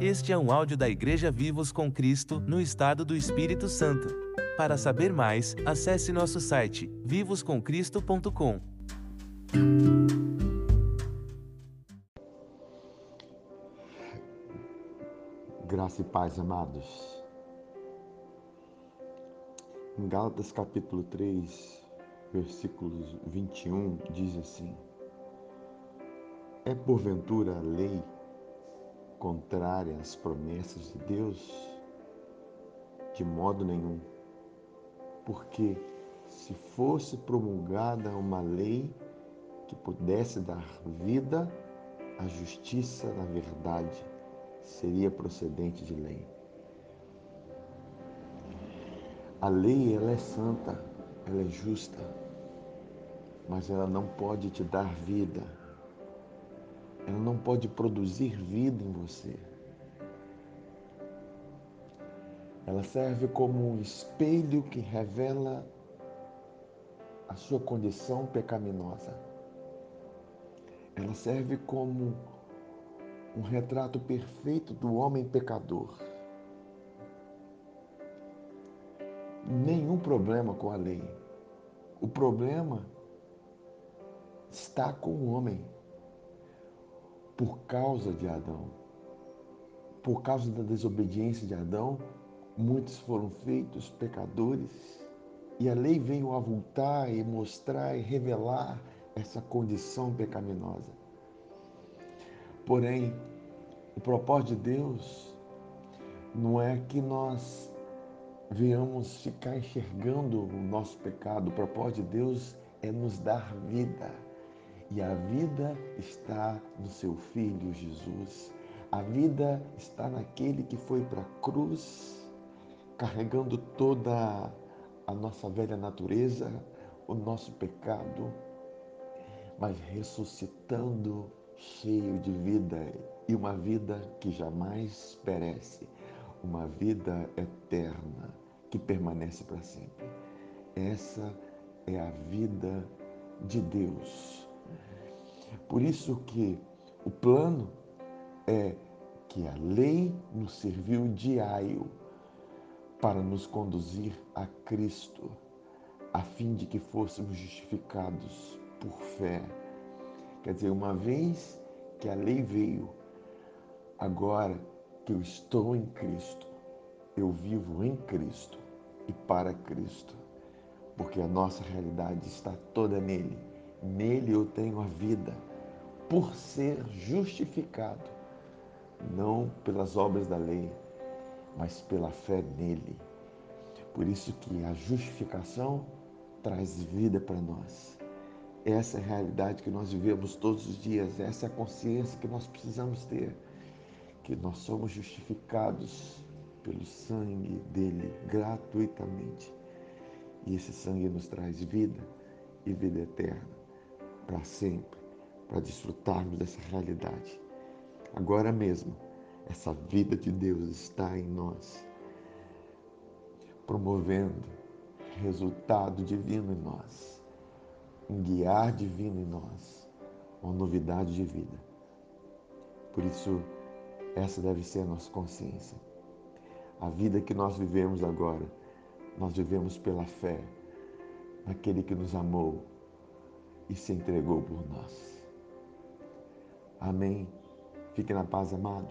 Este é um áudio da Igreja Vivos com Cristo, no estado do Espírito Santo. Para saber mais, acesse nosso site vivoscomcristo.com. Graça e paz, amados. Em Gálatas capítulo 3, versículos 21, diz assim: É porventura a lei contrária às promessas de Deus? De modo nenhum. Porque se fosse promulgada uma lei que pudesse dar vida, a justiça, na verdade, seria procedente de lei. A lei, ela é santa, ela é justa, mas ela não pode te dar vida ela não pode produzir vida em você. Ela serve como um espelho que revela a sua condição pecaminosa. Ela serve como um retrato perfeito do homem pecador. Nenhum problema com a lei. O problema está com o homem por causa de Adão. Por causa da desobediência de Adão, muitos foram feitos pecadores e a lei veio avultar e mostrar e revelar essa condição pecaminosa. Porém, o propósito de Deus não é que nós venhamos ficar enxergando o nosso pecado. O propósito de Deus é nos dar vida e a vida está no seu Filho Jesus. A vida está naquele que foi para a cruz, carregando toda a nossa velha natureza, o nosso pecado, mas ressuscitando cheio de vida e uma vida que jamais perece, uma vida eterna que permanece para sempre. Essa é a vida de Deus por isso que o plano é que a lei nos serviu de aio para nos conduzir a Cristo, a fim de que fôssemos justificados por fé. Quer dizer, uma vez que a lei veio, agora que eu estou em Cristo, eu vivo em Cristo e para Cristo, porque a nossa realidade está toda nele Nele eu tenho a vida, por ser justificado, não pelas obras da lei, mas pela fé nele. Por isso que a justificação traz vida para nós. Essa é a realidade que nós vivemos todos os dias, essa é a consciência que nós precisamos ter, que nós somos justificados pelo sangue dele gratuitamente. E esse sangue nos traz vida e vida eterna para sempre, para desfrutarmos dessa realidade. Agora mesmo, essa vida de Deus está em nós, promovendo resultado divino em nós, um guiar divino em nós, uma novidade de vida. Por isso, essa deve ser a nossa consciência. A vida que nós vivemos agora, nós vivemos pela fé naquele que nos amou e se entregou por nós. Amém. Fique na paz, amado.